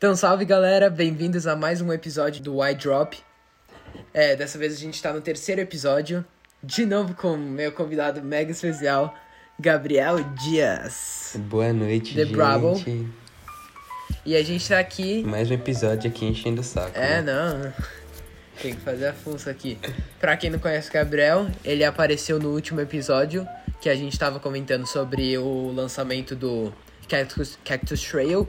Então, salve galera, bem-vindos a mais um episódio do Y Drop. É, dessa vez a gente tá no terceiro episódio, de novo com meu convidado mega especial, Gabriel Dias. Boa noite, The gente. Bravo. E a gente tá aqui. Mais um episódio aqui enchendo o saco. É, né? não. Tem que fazer a função aqui. Pra quem não conhece o Gabriel, ele apareceu no último episódio que a gente tava comentando sobre o lançamento do Cactus, Cactus Trail.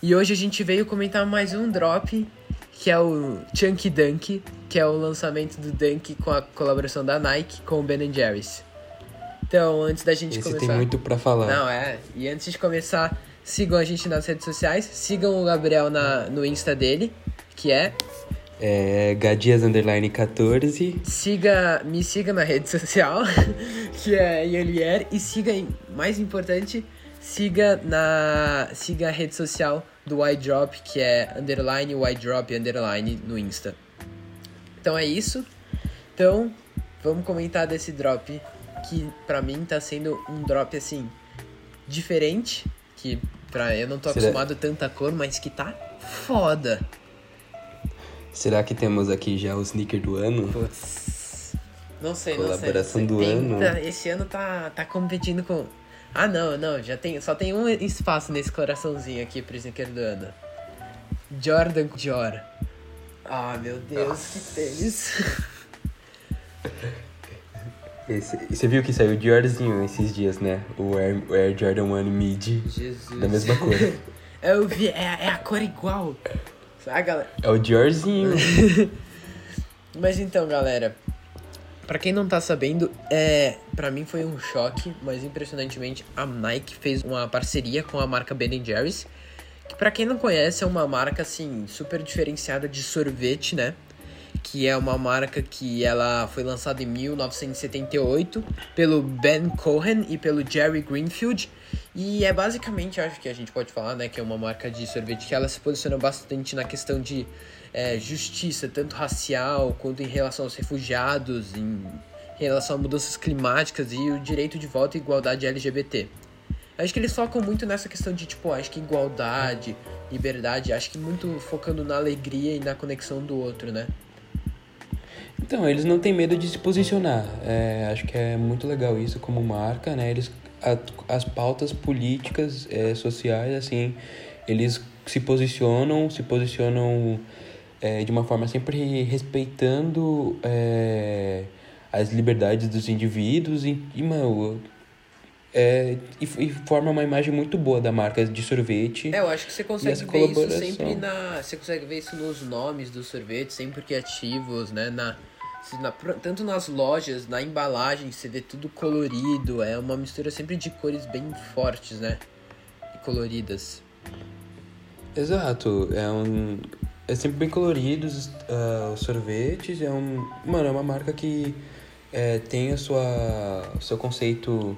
E hoje a gente veio comentar mais um drop, que é o Chunky Dunk, que é o lançamento do Dunk com a colaboração da Nike com o Ben Jerry's. Então, antes da gente Esse começar. tem muito pra falar. Não, é. E antes de começar, sigam a gente nas redes sociais. Sigam o Gabriel na, no Insta dele, que é. É Gadias Underline 14. Siga, me siga na rede social, que é Ielier. E siga, mais importante, siga na. Siga a rede social do iDrop, que é underline iDrop underline no Insta. Então é isso. Então, vamos comentar desse drop que pra mim tá sendo um drop assim diferente, que pra eu não tô Será- acostumado a tanta cor, mas que tá foda. Será que temos aqui já o sneaker do ano? Putz. Não sei, não sei. Colaboração não sei. do Tem- ano. tá- esse ano tá, tá competindo com. Ah, não, não. Já tem, só tem um espaço nesse coraçãozinho aqui pro sneaker do ano. Jordan Dior. Ah, meu Deus, que tênis. Esse, você viu que saiu o Diorzinho esses dias, né? O Air, o Air Jordan 1 Mid. Jesus. Da mesma cor. Eu vi, é, é a cor igual. Ah, galera. É o Diorzinho. Mas então, galera, pra quem não tá sabendo, é, para mim foi um choque, mas impressionantemente a Nike fez uma parceria com a marca Ben Jerry's, que pra quem não conhece é uma marca assim super diferenciada de sorvete, né? Que é uma marca que ela foi lançada em 1978 pelo Ben Cohen e pelo Jerry Greenfield. E é basicamente, acho que a gente pode falar, né, que é uma marca de sorvete que ela se posiciona bastante na questão de é, justiça, tanto racial quanto em relação aos refugiados, em relação a mudanças climáticas e o direito de voto e igualdade LGBT. Acho que eles focam muito nessa questão de, tipo, acho que igualdade, liberdade, acho que muito focando na alegria e na conexão do outro, né? Então, eles não têm medo de se posicionar. É, acho que é muito legal isso como marca, né? Eles, a- as pautas políticas, é, sociais, assim, eles se posicionam, se posicionam é, de uma forma sempre respeitando é, as liberdades dos indivíduos e, e mano, é, e, e forma uma imagem muito boa da marca de sorvete. É, eu acho que você consegue ver isso sempre na. Você consegue ver isso nos nomes dos sorvetes, sempre criativos, né? Na, na- tanto nas lojas, na embalagem, você vê tudo colorido. É uma mistura sempre de cores bem fortes, né? E coloridas. Exato, é um. É sempre bem colorido os, ah, os sorvetes, é um. Mano, é uma marca que é, tem a sua. o seu conceito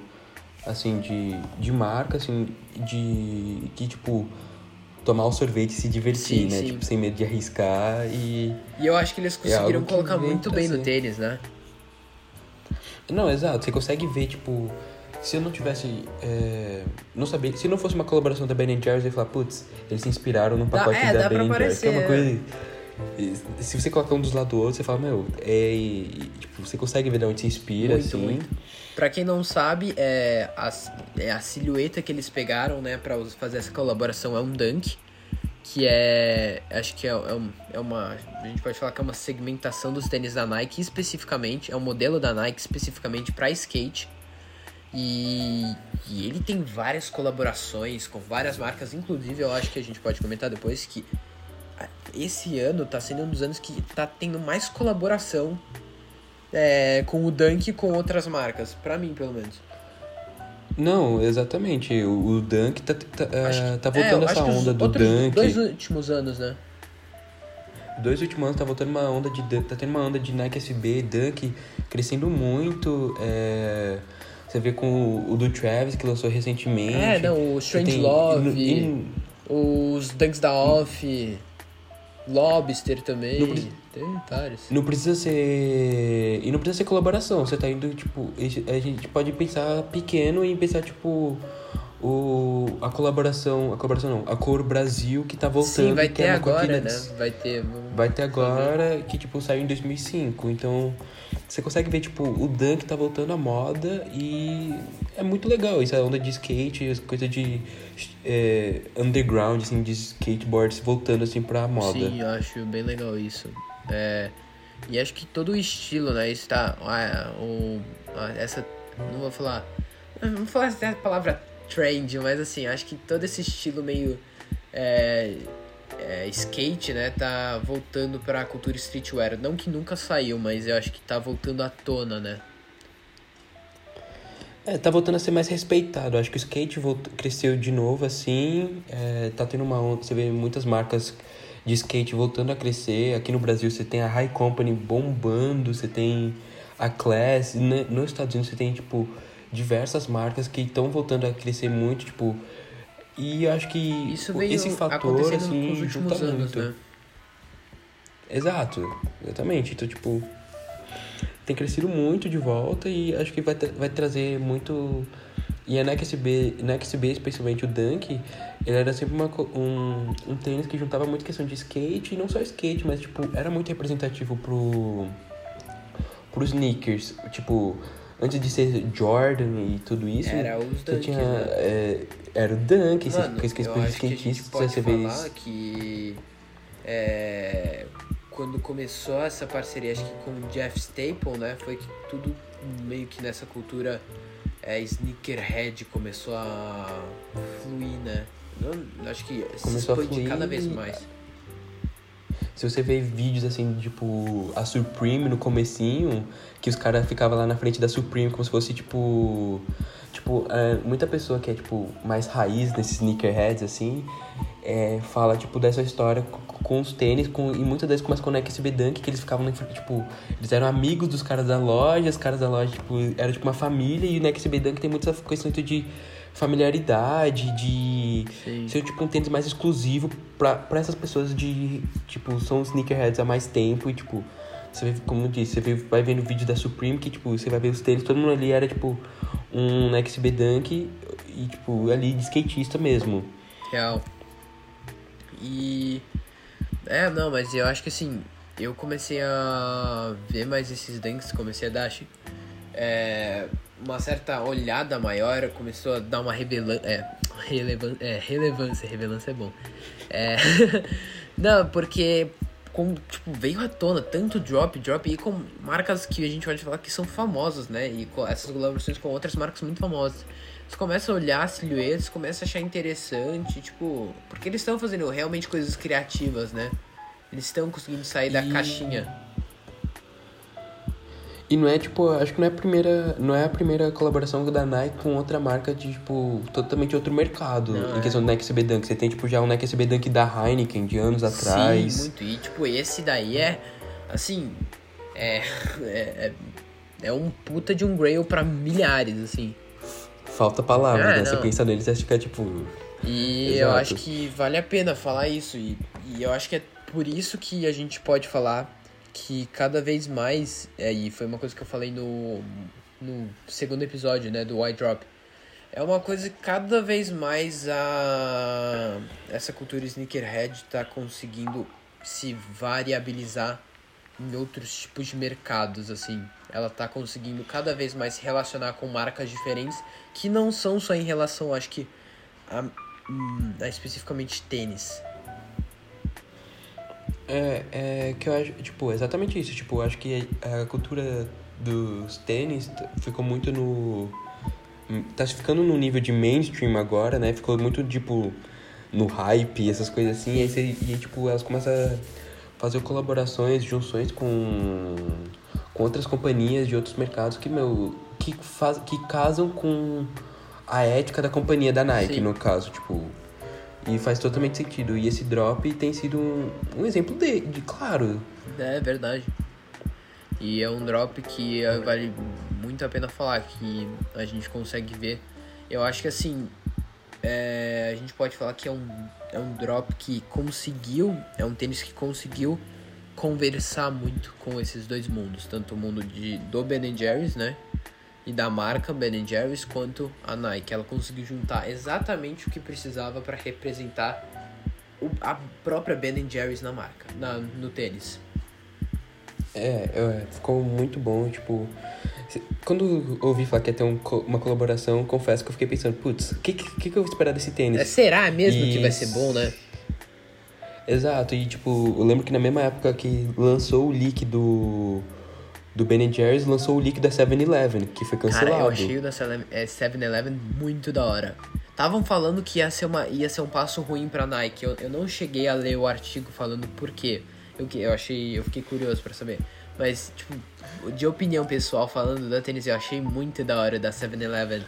assim de, de marca, assim, de que tipo tomar o sorvete e se divertir, Sim, né? sim. Tipo, sem medo de arriscar e. E eu acho que eles É conseguiram que colocar muito bem no ser. tênis, né? Não, exato, você consegue ver, tipo, se eu não tivesse. é, não sabia. Se não fosse uma colaboração da Ben Jerry's, eu ia falar, putz, eles se inspiraram no Dá- pacote é, dá da pra Ben Jerry's. Que é uma coisa. e- Se você colocar um dos lados do outro, você fala, meu, é. e, tipo, você consegue ver de onde se inspira, Muito, assim. muito. Pra quem não sabe, é a, é a silhueta que eles pegaram, né, pra fazer essa colaboração é um Dunk, que é, acho que é, é, um- é uma, a gente pode falar que é uma segmentação dos tênis da Nike especificamente, é um modelo da Nike especificamente pra skate. E, e ele tem várias colaborações com várias marcas, inclusive eu acho que a gente pode comentar depois que esse ano tá sendo um dos anos que tá tendo mais colaboração é, com o Dunk e com outras marcas, pra mim pelo menos. Não, exatamente. O, o Dunk tá, tá, é, que- tá é, voltando acho essa onda do Dunk. Dois últimos anos, né? Dois últimos anos tá voltando uma onda de tá tendo uma onda de Nike SB, Dunk crescendo muito. é, Você vê com o, o do Travis que lançou recentemente. É, não, o Strange tem- Love, no- e os Dunks da Off, Lobster também. Não Tem vários. Não precisa ser. E não precisa ser colaboração. Você tá indo, tipo. A gente pode pensar pequeno e pensar, tipo. o, a colaboração, a colaboração não, a cor Brasil que tá voltando. Sim, vai ter é agora, né? Vai ter. Vai ter agora, que tipo, saiu em 2005. Então, você consegue ver, tipo, o Dunk tá voltando à moda e é muito legal isso, a onda de skate, essa coisa de é, underground, assim, de skateboards voltando, assim, pra moda. Sim, eu acho bem legal isso. É, e acho que todo o estilo, né? Está. ah, o, ah, essa. Não vou falar. Não vou falar essa palavra trend, mas assim, acho que todo esse estilo meio. É, é, skate, né? Tá voltando pra cultura streetwear. Não que nunca saiu, mas eu acho que tá voltando à tona, né? É, tá voltando a ser mais respeitado. Acho que o skate voltou, cresceu de novo, assim. É, tá tendo uma onda. Você vê muitas marcas de skate voltando a crescer. Aqui no Brasil você tem a High Company bombando, você tem a Class. Ne- Nos Estados Unidos você tem, tipo, diversas marcas que estão voltando a crescer muito, tipo. E eu acho que Isso veio esse fator, assim, nos últimos anos, muito. né? Exato, exatamente. Então, tipo, tem crescido muito de volta e acho que vai, tra- vai trazer muito. E a NXB, NXB, especialmente o Dunk, ele era sempre uma, um, um tênis que juntava muito questão de skate, e não só skate, mas, tipo, era muito representativo pro, pro sneakers. Tipo, antes de ser Jordan e tudo isso, Era os tinha. né? é, era o Dunk, Mano, com esse eu coisa de que a gente pode falar que é, quando começou essa parceria, acho que com o Jeff Staple, né, foi que tudo meio que nessa cultura é, sneakerhead começou a fluir, né? Eu acho que se Começou a expande fluir cada vez mais. Se você vê vídeos assim, tipo, a Supreme no comecinho, que os caras ficavam lá na frente da Supreme como se fosse, tipo... Tipo, é, muita pessoa que é, tipo, mais raiz nesses sneakerheads, assim, é, fala, tipo, dessa história com, os tênis, com, e muitas vezes começa com o NXB Dunk, que eles ficavam, tipo, eles eram amigos dos caras da loja, os caras da loja, tipo, era tipo uma família, e o NXB Dunk tem muita essa questão de familiaridade, de Sim. ser tipo um tênis mais exclusivo pra, pra essas pessoas de, tipo, são sneakerheads há mais tempo e, tipo, você vê, como eu disse, você vê, vai vendo vídeo da Supreme que, tipo, você vai ver os tênis, todo mundo ali era, tipo, um XB Dunk e, tipo, ali de skatista mesmo. Real. E. É, não, mas eu acho que assim, eu comecei a ver mais esses dunks, comecei a dar é, uma certa olhada maior, começou a dar uma revela é, relevan é, relevância, relevância é bom. É, não, porque com, tipo, veio à tona tanto drop, drop e com marcas que a gente pode falar que são famosas, né? E com essas colaborações com outras marcas muito famosas. Você começa a olhar as silhuetas, começa a achar interessante, tipo, porque eles estão fazendo realmente coisas criativas, né? Eles estão conseguindo sair da E- caixinha. E não é, tipo, acho que não é a primeira, não é a primeira colaboração da Nike com outra marca de, tipo, totalmente outro mercado. Não, em é. questão do NXB Dunk. Você tem, tipo, já um NXB Dunk da Heineken de anos atrás. Sim, muito. E tipo, esse daí é, assim, é, é, é, é um puta de um grail pra milhares, assim. Falta palavras, É, né? Você não. pensa neles e fica, tipo... E eu Exato. acho que vale a pena falar isso. E, e eu acho que é por isso que a gente pode falar que cada vez mais, é, e foi uma coisa que eu falei no, no segundo episódio, né, do White Drop. É uma coisa que cada vez mais a essa cultura sneakerhead tá conseguindo se variabilizar em outros tipos de mercados, assim. Ela tá conseguindo cada vez mais se relacionar com marcas diferentes que não são só em relação, acho que, a, hum, a especificamente tênis. É, é que eu acho, tipo, exatamente isso. Tipo, eu acho que a cultura dos tênis ficou muito no. Tá ficando no nível de mainstream agora, né? Ficou muito, tipo, no hype, essas coisas assim. E aí, você- e, tipo, elas começam a fazer colaborações, junções com, com outras companhias de outros mercados que, meu, que, faz, que casam com a ética da companhia da Nike, Sim. no caso, tipo. E faz totalmente sentido. E esse drop tem sido um, um exemplo de, de, claro. É verdade. E é um drop que eh, vale muito a pena falar, que a gente consegue ver. Eu acho que assim, é, a gente pode falar que é um, é um drop que conseguiu, é um tênis que conseguiu conversar muito com esses dois mundos, tanto o mundo de, do Ben Jerry's, né? E da marca Ben Jerry's quanto a Nike. Ela conseguiu juntar exatamente o que precisava para representar a própria Ben Jerry's na marca, na, no tênis. É, é, ficou muito bom, tipo. Quando ouvi falar que ia ter um, uma colaboração, confesso que eu fiquei pensando, putz, o que, que, que eu vou esperar desse tênis? É, será mesmo e... que vai ser bom, né? Exato, e tipo, eu lembro que na mesma época que lançou o leak do do Ben Jerry's lançou o leak da 7-Eleven, que foi cancelado. Cara, eu achei o da 7-Eleven é, muito da hora. Estavam falando que ia ser, uma, ia ser um passo ruim pra Nike. Eu, eu não cheguei a ler o artigo falando por quê. Eu, eu achei. Eu fiquei curioso para saber. Mas, tipo, de opinião pessoal, falando da tênis, eu achei muito da hora da 7-Eleven.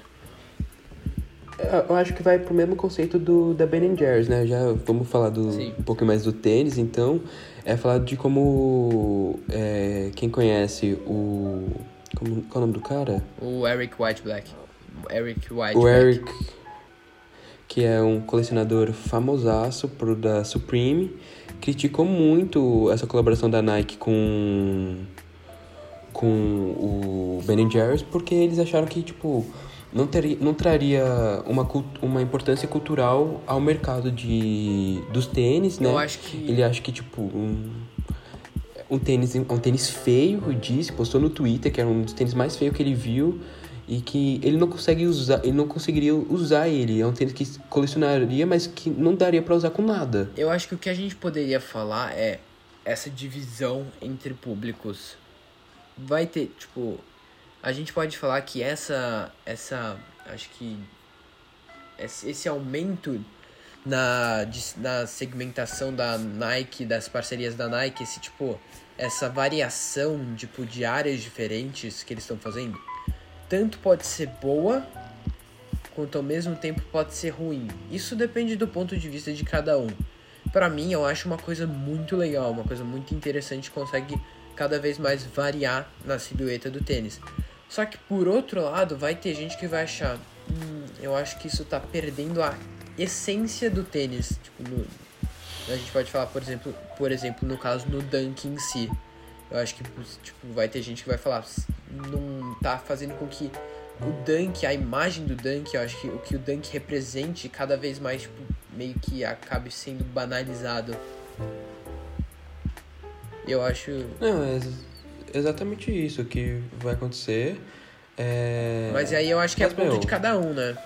Eu acho que vai pro mesmo conceito do da Ben Jerry's, né? Já vamos falar do, um pouco mais do tênis, então é falar de como é, quem conhece o como, qual é o nome do cara? O Eric White Black. Eric White. O Black. Eric, que é um colecionador famosaço pro da Supreme, criticou muito essa colaboração da Nike com com o Ben Jerry's porque eles acharam que tipo não, teria, não traria uma, uma importância cultural ao mercado de, dos tênis, né? Eu acho que... Ele acha que, tipo, um, um, tênis, um tênis feio, disse, postou no Twitter que era um dos tênis mais feios que ele viu e que ele não consegue usar, ele não conseguiria usar ele. É um tênis que colecionaria, mas que não daria para usar com nada. Eu acho que o que a gente poderia falar é essa divisão entre públicos. Vai ter, tipo, a gente pode falar que essa essa acho que esse aumento na, na segmentação da Nike, das parcerias da Nike, esse tipo, essa variação tipo, de áreas diferentes que eles estão fazendo, tanto pode ser boa, quanto ao mesmo tempo pode ser ruim. Isso depende do ponto de vista de cada um. Para mim, eu acho uma coisa muito legal, uma coisa muito interessante, consegue cada vez mais variar na silhueta do tênis. Só que por outro lado, vai ter gente que vai achar, hum, eu acho que isso tá perdendo a essência do tênis. Tipo, no, a gente pode falar, por exemplo, por exemplo, no caso no dunk em si. Eu acho que tipo, vai ter gente que vai falar, não tá fazendo com que o dunk, a imagem do dunk, eu acho que o que o dunk represente cada vez mais, tipo, meio que acabe sendo banalizado. Eu acho. Não, é exatamente isso que vai acontecer. É... Mas aí eu acho que é mas, é ponto meu... de cada um, né?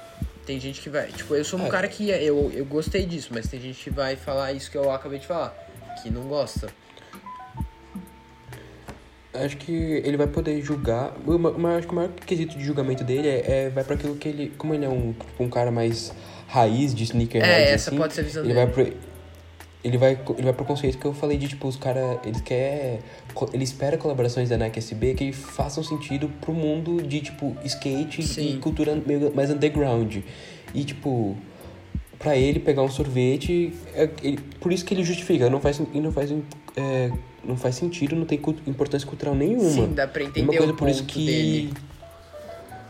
Tem gente que vai. Tipo, eu sou um é. cara que eu, eu gostei disso, mas tem gente que vai falar isso que eu acabei de falar, que não gosta. Acho que ele vai poder julgar. Mas acho que o maior quesito de julgamento dele é, é vai para aquilo que ele. Como ele é um, tipo, um cara mais raiz de sneakerhead. É, essa assim, pode ser a visão ele dele. Vai pro, ele vai, ele vai pro conceito que eu falei de, tipo, os caras, eles quer ele espera colaborações da Nike SB que façam sentido pro mundo de, tipo, skate Sim. e cultura meio mais underground. E, tipo, para ele pegar um sorvete, é, ele, por isso que ele justifica, não faz, não faz, é, não faz sentido, não tem importância cultural nenhuma. Sim, dá pra entender Uma coisa por isso que dele.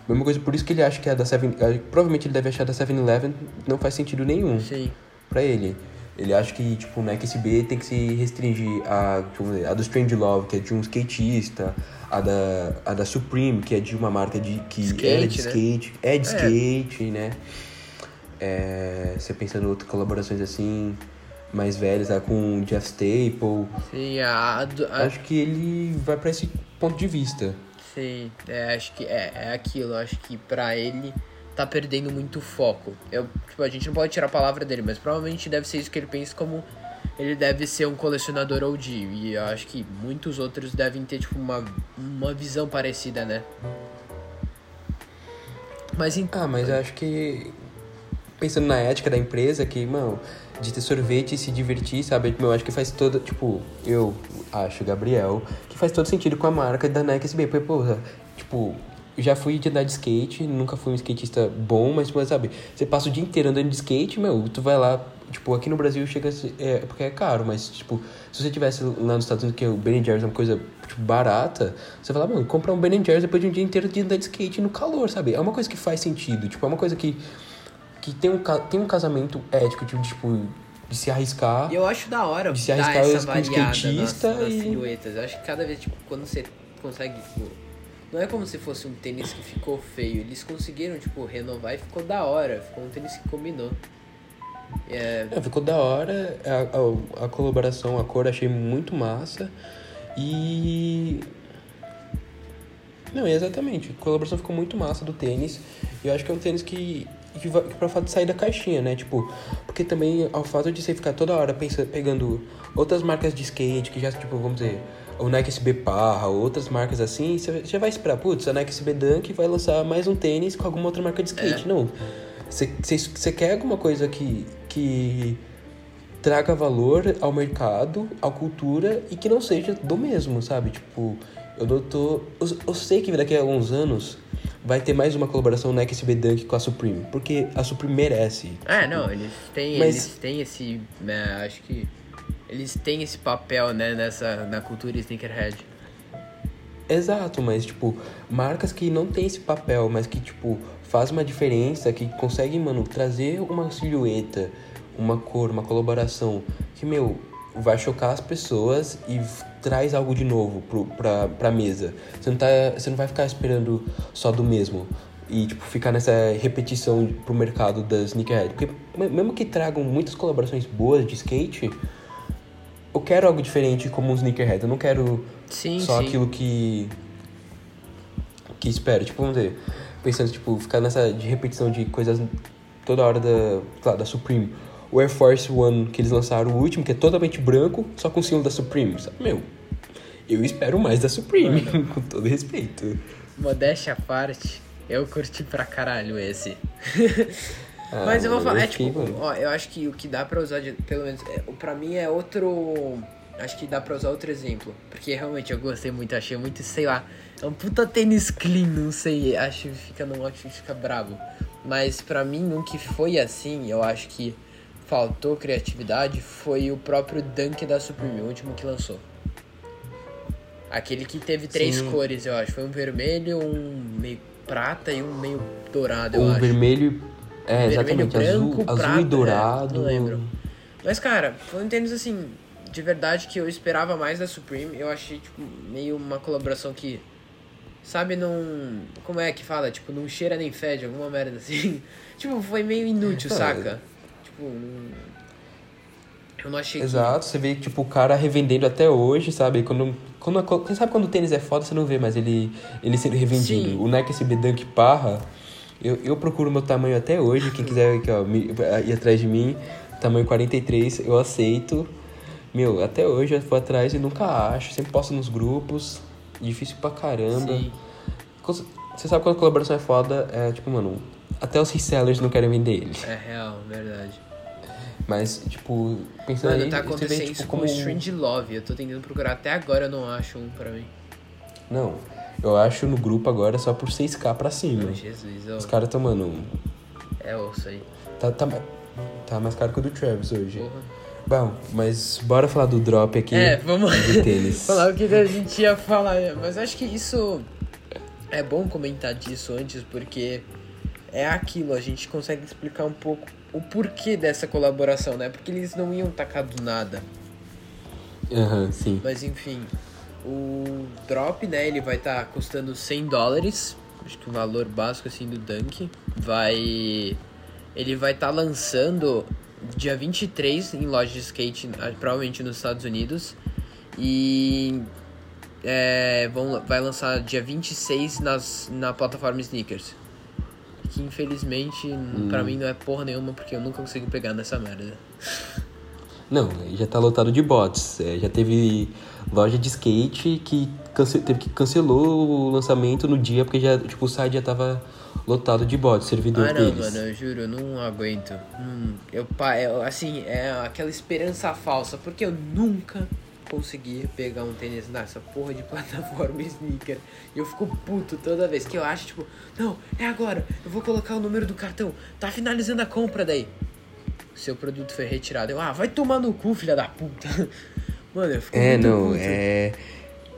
Mesma coisa, por isso que ele acha que a da Seven... Provavelmente ele deve achar da 7-Eleven não faz sentido nenhum. Sim. Pra ele. Ele acha que, tipo, o Nike SB tem que se restringir a, a do Strange Love, que é de um skatista, a da, a da Supreme, que é de uma marca de, que skate, é de né? skate, é de é. skate, né? É, você pensa em outras colaborações assim, mais velhas, né? com Jeff Staple. Sim, a, a, Acho que ele vai para esse ponto de vista. Sim, é, acho que é, é aquilo. Acho que para ele tá perdendo muito foco. Eu, tipo, a gente não pode tirar a palavra dele, mas provavelmente deve ser isso que ele pensa como ele deve ser um colecionador OG. E eu acho que muitos outros devem ter, tipo, uma, uma visão parecida, né? Mas então... Ah, mas eu acho que... Pensando na ética da empresa, que, mano, de ter sorvete e se divertir, sabe? Eu acho que faz todo... Tipo, eu acho, Gabriel, que faz todo sentido com a marca da Nike SB. Porque, porra, tipo, já fui de andar de skate, nunca fui um skatista bom, mas, tipo, sabe, você passa o dia inteiro andando de skate, meu, tu vai lá, tipo, aqui no Brasil chega é, porque é caro, mas, tipo, se você tivesse lá nos Estados Unidos, que o Ben Jerry's é uma coisa, tipo, barata, você fala, mano, comprar um Ben Jerry's depois de um dia inteiro de andar de skate no calor, sabe? É uma coisa que faz sentido, tipo, é uma coisa que, que tem, um, tem um casamento ético, tipo, tipo de se arriscar. E eu acho da hora de se arriscar essa variada nas, nas e... silhuetas. Eu acho que cada vez, tipo, quando você consegue, tipo não é como se fosse um tênis que ficou feio. Eles conseguiram, tipo, renovar e ficou da hora. Ficou um tênis que combinou. É, É, ficou da hora, a, a, a colaboração, a cor achei muito massa. E. Não, exatamente. A colaboração ficou muito massa do tênis. E eu acho que é um tênis que. Que, que pra fato de sair da caixinha, né? Tipo, porque também ao fato de você ficar toda hora pensando, pegando outras marcas de skate, que já, tipo, vamos dizer, o Nike SB Parra, outras marcas assim, você já vai esperar, putz, a Nike SB Dunk vai lançar mais um tênis com alguma outra marca de skate. É. Não. Você- quer alguma coisa que, que traga valor ao mercado, à cultura e que não seja do mesmo, sabe? Tipo, eu não tô. Eu, eu sei que daqui a alguns anos vai ter mais uma colaboração Nike SB Dunk com a Supreme, porque a Supreme merece. É, tipo, não, eles têm, Mas- eles têm esse. Né, acho que. Eles têm esse papel, né, nessa, na cultura sneakerhead. Exato, mas tipo, marcas que não tem esse papel, mas que tipo, faz uma diferença, que conseguem, mano, trazer uma silhueta, uma cor, uma colaboração que, meu, vai chocar as pessoas e traz algo de novo pro, pra, pra mesa. Você não, tá, você não vai ficar esperando só do mesmo. E, tipo, ficar nessa repetição pro mercado da sneakerhead. Porque me- mesmo que tragam muitas colaborações boas de skate, eu quero algo diferente como um sneakerhead. Eu não quero Sim, só sim. aquilo que que espera, tipo, vamos dizer, pensando, tipo, ficar nessa de repetição de coisas toda hora da, claro, da Supreme. O Air Force One que eles lançaram, o último, que é totalmente branco, só com o símbolo da Supreme, sabe? Meu, eu espero mais da Supreme, com todo respeito. Modéstia à parte, eu curti pra caralho esse. Ah, Mas eu vou falar, é tipo, ó, eu acho que o que dá pra usar, de, pelo menos, é, pra mim é outro. Acho que dá pra usar outro exemplo. Porque realmente eu gostei muito, achei muito, sei lá. É um puta tênis clean, não sei. Acho que fica num outfit fica brabo. Mas pra mim, um que foi assim, eu acho que faltou criatividade foi o próprio Dunk da Supreme, o último que lançou. Aquele que teve três Sim. cores, eu acho. Foi um vermelho, um meio prata e um meio dourado, eu Um acho. vermelho, é, Vermelho, exatamente, branco, azul, prata, azul e é, dourado. não lembro. Mas, cara, foi um tênis, assim, de verdade que eu esperava mais da Supreme. Eu achei, tipo, meio uma colaboração que, sabe, não... Como é que fala? Tipo, não cheira nem fede, alguma merda assim. tipo, foi meio inútil, Não, saca? Tipo, não... Eu não achei Exato, você vê, tipo, o cara revendendo até hoje, sabe? Quando, quando, você sabe quando o tênis é foda, você não vê mais ele, ele sendo revendido. Sim. O Nike SB Dunk Parra, eu, eu procuro meu tamanho até hoje. Quem quiser aqui, ó, me- ir atrás de mim, tamanho 43, eu aceito. Meu, até hoje eu vou atrás e nunca acho. Sempre posto nos grupos. Difícil pra caramba. Sim, Você sabe quando a colaboração é foda, é tipo, mano, até os resellers não querem vender ele. é real, verdade. Mas, tipo, pensando Mano, aí, tá acontecendo vê, tipo, isso como... com o Strange Love. Eu tô tentando procurar até agora, eu não acho um pra mim. Não, eu acho no grupo agora só por 6k pra cima. Meu Jesus, Os ó, caras tão, mano, é osso aí. tá, tá, tá mais caro que o do Travis hoje. Porra. Bom, mas bora falar do drop aqui É, vamos de tênis. falar o que a gente ia falar. Mas acho que isso é bom comentar disso antes, porque é aquilo, a gente consegue explicar um pouco o porquê dessa colaboração, né? Porque eles não iam tacar do nada. Aham, sim. Mas enfim, o drop, né, ele vai estar custando 100 dólares. Acho que o valor básico assim do Dunk vai ele vai estar lançando dia 23 em loja de skate, ah, provavelmente nos Estados Unidos. E é, vão, vai lançar dia 26 nas, na plataforma Sneakers. Que infelizmente pra mim não é porra nenhuma porque eu nunca consigo pegar nessa merda. Não, já tá lotado de bots. É, já teve loja de skate que cance- teve que cancelou o lançamento no dia porque já, tipo, o site já tava lotado de bots, servidor Ah não, deles. mano, eu juro, eu não aguento. Hum, eu, eu, assim, é aquela esperança falsa, porque eu nunca consegui pegar um tênis nessa porra de plataforma sneaker. E eu fico puto toda vez que eu acho, tipo, não, é agora, eu vou colocar o número do cartão, tá finalizando a compra daí. Seu produto foi retirado. Eu, ah, vai tomar no cu, filha da puta. Mano, eu fico É, não, puto. é.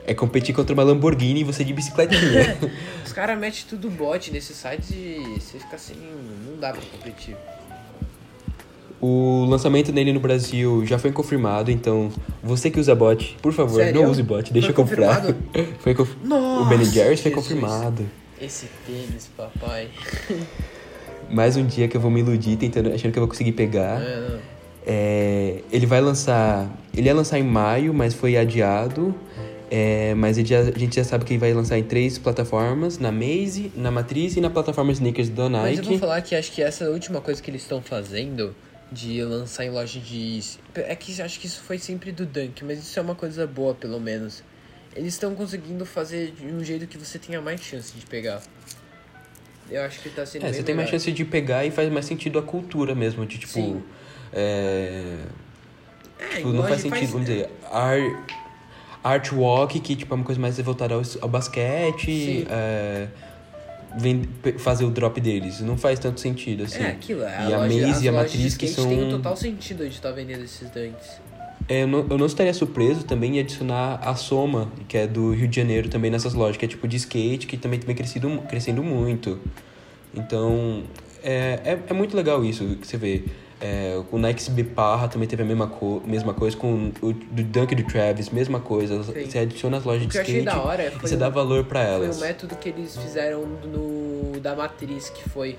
É competir contra uma Lamborghini e você de bicicletinha. Os caras metem tudo bot nesses sites e você fica assim, não dá pra competir. O lançamento dele no Brasil já foi confirmado, então você que usa bot, por favor, Sério? não use bot, deixa Foi eu comprar. foi conf... Nossa, o Ben Jerry's foi Jesus. confirmado. Esse tênis, papai. Mais um dia que eu vou me iludir tentando, achando que eu vou conseguir pegar. É. É, ele vai lançar. Ele ia lançar em maio, mas foi adiado. É, mas já- a gente já sabe que ele vai lançar em três plataformas: na Maze, na Matriz e na plataforma Sneakers da Mas eu vou Nike. falar que acho que essa última coisa que eles estão fazendo de lançar em loja de. É que acho que isso foi sempre do Dunk, mas isso é uma coisa boa, pelo menos. Eles estão conseguindo fazer de um jeito que você tenha mais chance de pegar. Eu acho que tá sendo É, você tem mais melhor. chance de pegar e faz mais sentido a cultura mesmo, de tipo. Sim. É, É, tipo, não faz sentido, vamos dizer, art, art walk, que tipo, é uma coisa mais voltada ao, ao basquete, Sim. é, vem fazer o drop deles. Não faz tanto sentido, assim. É, aquilo, é. E a loja, Maze e a Matriz que skate tem um são- total sentido de estar vendendo esses dunks. É, eu, não, eu não estaria surpreso também em adicionar a Soma, que é do Rio de Janeiro também nessas lojas, que é tipo de skate, que também vem crescido, crescendo muito. Então, é, é, é muito legal isso que você vê. É, o Nike SB Parra também teve a mesma, co mesma coisa, com o do Dunk do Travis, mesma coisa. Sim. Você adiciona as lojas de skate da hora e foi você o- dá valor Foi elas. o método que eles fizeram no da matriz, que foi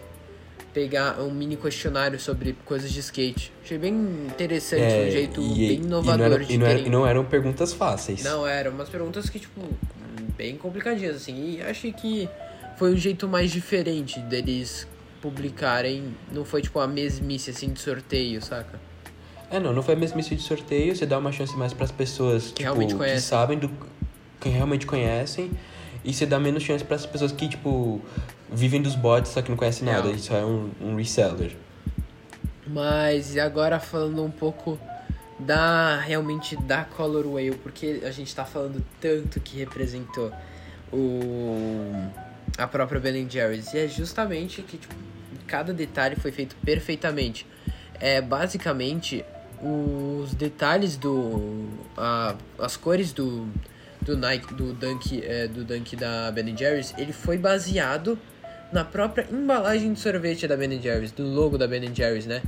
pegar um mini questionário sobre coisas de skate. Achei bem interessante, É, um jeito e- bem e não inovador era- de e não, era- e não eram perguntas fáceis. Não, eram umas perguntas que, tipo, bem complicadinhas, assim. E achei que foi um jeito mais diferente deles publicarem. Não foi, tipo, a mesmice, assim, de sorteio, saca? É, não, não foi a mesmice de sorteio, você dá uma chance mais pras pessoas tipo, realmente que sabem do que realmente conhecem e você dá menos chance pras pessoas que, tipo, vivem dos bots, só que não conhecem nada, e só é um, um reseller. Mas e agora falando um pouco da realmente da Color Whale, porque a gente tá falando tanto que representou o a própria Ben Jerry's e é justamente que tipo, cada detalhe foi feito perfeitamente. É basicamente os detalhes do a, as cores do do Nike do Dunk é, do Dunk da Ben Jerry's, ele foi baseado na própria embalagem de sorvete da Ben Jerry's, do logo da Ben Jerry's, né?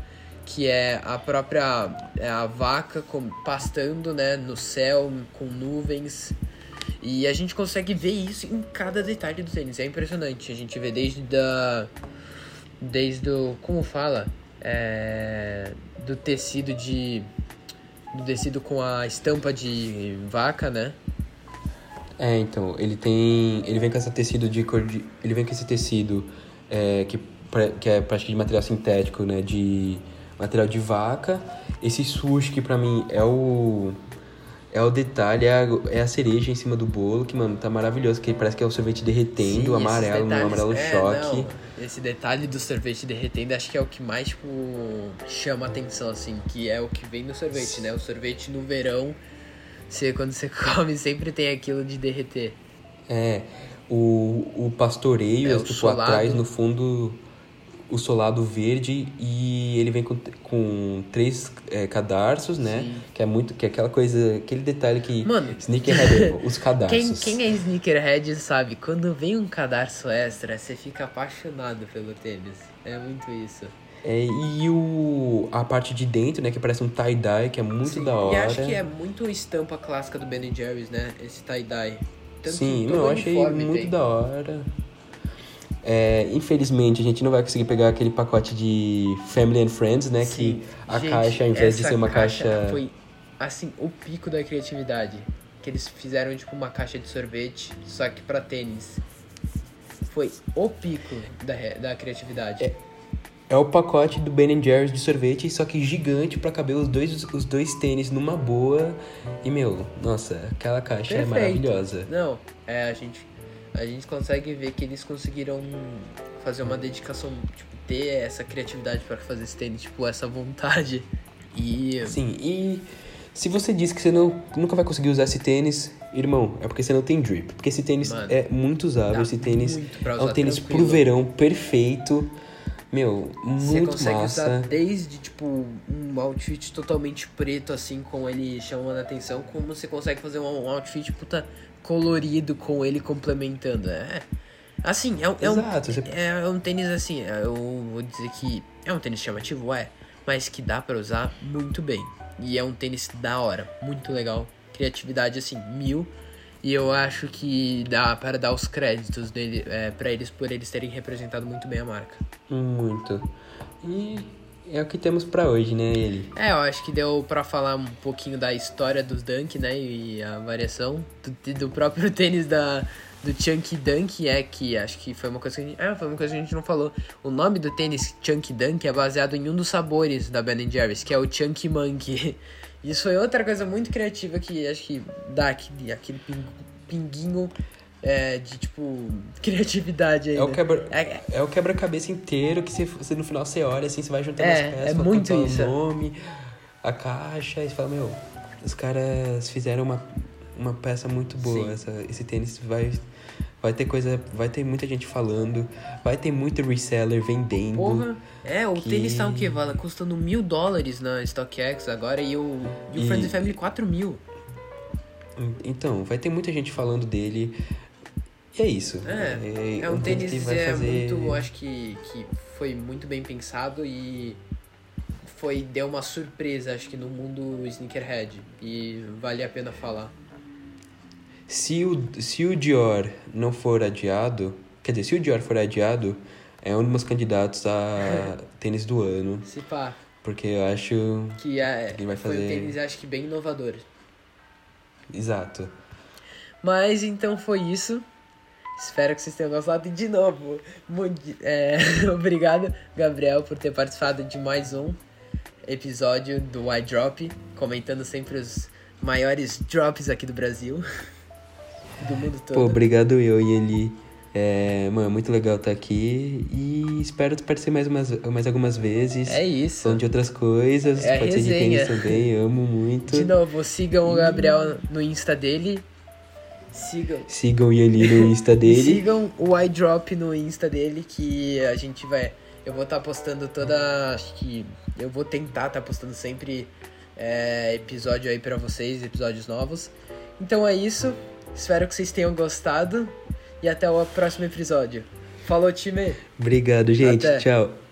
Que é a própria é a vaca com, pastando, né, no céu com nuvens. E a gente consegue ver isso em cada detalhe do tênis. É impressionante. A gente vê desde da desde o como fala, é, do tecido de do tecido com a estampa de vaca, né? É, então, ele tem. Ele vem com esse tecido de cor de. Ele vem com esse tecido é, que, que é praticamente de material sintético, né? De material de vaca. Esse sushi que pra mim é o. É o detalhe, é a, é a cereja em cima do bolo, que, mano, tá maravilhoso, que parece que é o sorvete derretendo, Sim, amarelo, detalhes- amarelo é, choque. não, esse detalhe do sorvete derretendo acho que é o que mais, tipo, chama atenção, assim, que é o que vem no sorvete, né? O sorvete no verão, você, quando você come, sempre tem aquilo de derreter. É, o, o pastoreio, É, o tipo, solado. atrás, no fundo, o solado verde e ele vem com, com três é, cadarços, né? Sim. Que é muito, que é aquela coisa, aquele detalhe que Mano, Sneakerhead os Quem, cadarços. quem é sneakerhead sabe, quando vem um cadarço extra, você fica apaixonado pelo tênis. É muito isso. É, e o, a parte de dentro, né, que parece um tie-dye, que é muito Sim, da hora. E acho que é muito estampa clássica do Ben Jerry's, né? Esse tie-dye. Sim, não, eu achei muito tem. da hora. É, infelizmente, a gente não vai conseguir pegar aquele pacote de Family and Friends, né? Sim. que a Gente, caixa, ao invés de ser uma caixa... Foi, assim, o pico da criatividade. Que eles fizeram, tipo, uma caixa de sorvete, só que pra tênis. Foi o pico da, da criatividade. É o pacote do Ben Jerry's de sorvete, só que gigante pra caber os dois, os dois tênis numa boa. E, meu, nossa, aquela caixa é Perfeito. maravilhosa. Não, é, a gente, a gente consegue ver que eles conseguiram fazer uma dedicação, tipo, ter essa criatividade pra fazer esse tênis, tipo, essa vontade. E Sim, e se você diz que você não, nunca vai conseguir usar esse tênis, irmão, é porque você não tem drip. Porque esse tênis Mano, é muito usável, esse tênis é um tênis tranquilo. pro verão perfeito. Meu, Você muito consegue massa. usar desde, tipo, um outfit totalmente preto, assim, com ele chamando a atenção, como você consegue fazer um, um outfit, puta, colorido com ele complementando. É. Assim, é, um- é um. Exato, você- É, é um tênis assim, é, eu vou dizer que é um tênis chamativo, é. mas que dá para usar muito bem. E é um tênis da hora, muito legal. Criatividade assim, mil. E eu acho que dá para dar os créditos dele, é, para eles por eles terem representado muito bem a marca. Muito. E é o que temos para hoje, né, ele? É, eu acho que deu para falar um pouquinho da história dos Dunk, né, e a variação do, do próprio tênis da do Chunky Dunk é que acho que foi uma coisa que a gente, ah, foi uma coisa que a gente não falou. O nome do tênis Chunky Dunk é baseado em um dos sabores da Ben Jerry's, que é o Chunky Monkey. Isso foi outra coisa muito criativa que acho que dá aquele, aquele pinguinho é, de tipo criatividade aí. É o quebra é, é o quebra-cabeça inteiro que você, você, no final você olha assim, você vai juntando é, as peças, é muito isso. o nome, a caixa, e você fala, meu, os caras fizeram uma, uma peça muito boa. Essa, esse tênis vai Vai ter coisa, vai ter muita gente falando, vai ter muito reseller vendendo. Porra, é, o que... tênis tá o quê? Vale, custando mil dólares na StockX agora e o, e o e... Friends and Family 4 mil. Então, vai ter muita gente falando dele. E é isso. É, é, é um, tênis que é fazer... muito, acho que, que foi muito bem pensado e foi deu uma surpresa, acho que no mundo sneakerhead e vale a pena falar. Se o, se o Dior não for adiado, quer dizer, se o Dior for adiado, é um dos meus candidatos a tênis do ano. Se pá. Porque eu acho que, é, que ele vai fazer... foi um tênis, acho que bem inovador. Exato. Mas então foi isso. Espero que vocês tenham gostado. E de novo, muito, é, obrigado, Gabriel, por ter participado de mais um episódio do iDrop, comentando sempre os maiores drops aqui do Brasil. do mundo todo. Pô, obrigado eu e ele. É, mano, muito legal estar tá aqui e espero aparecer mais, umas, mais algumas vezes. É isso. Falando de outras coisas, é pode ser de tênis também, amo muito. De novo, sigam o Gabriel no Insta dele. Sigam. Sigam ele no Insta dele. sigam o iDrop no Insta dele, que a gente vai. Eu vou estar tá postando toda. Acho que. Eu vou tentar estar tá postando sempre é, episódio aí para vocês, episódios novos. Então é isso. Espero que vocês tenham gostado e até o próximo episódio. Falou, time! Obrigado, gente. Até. Tchau.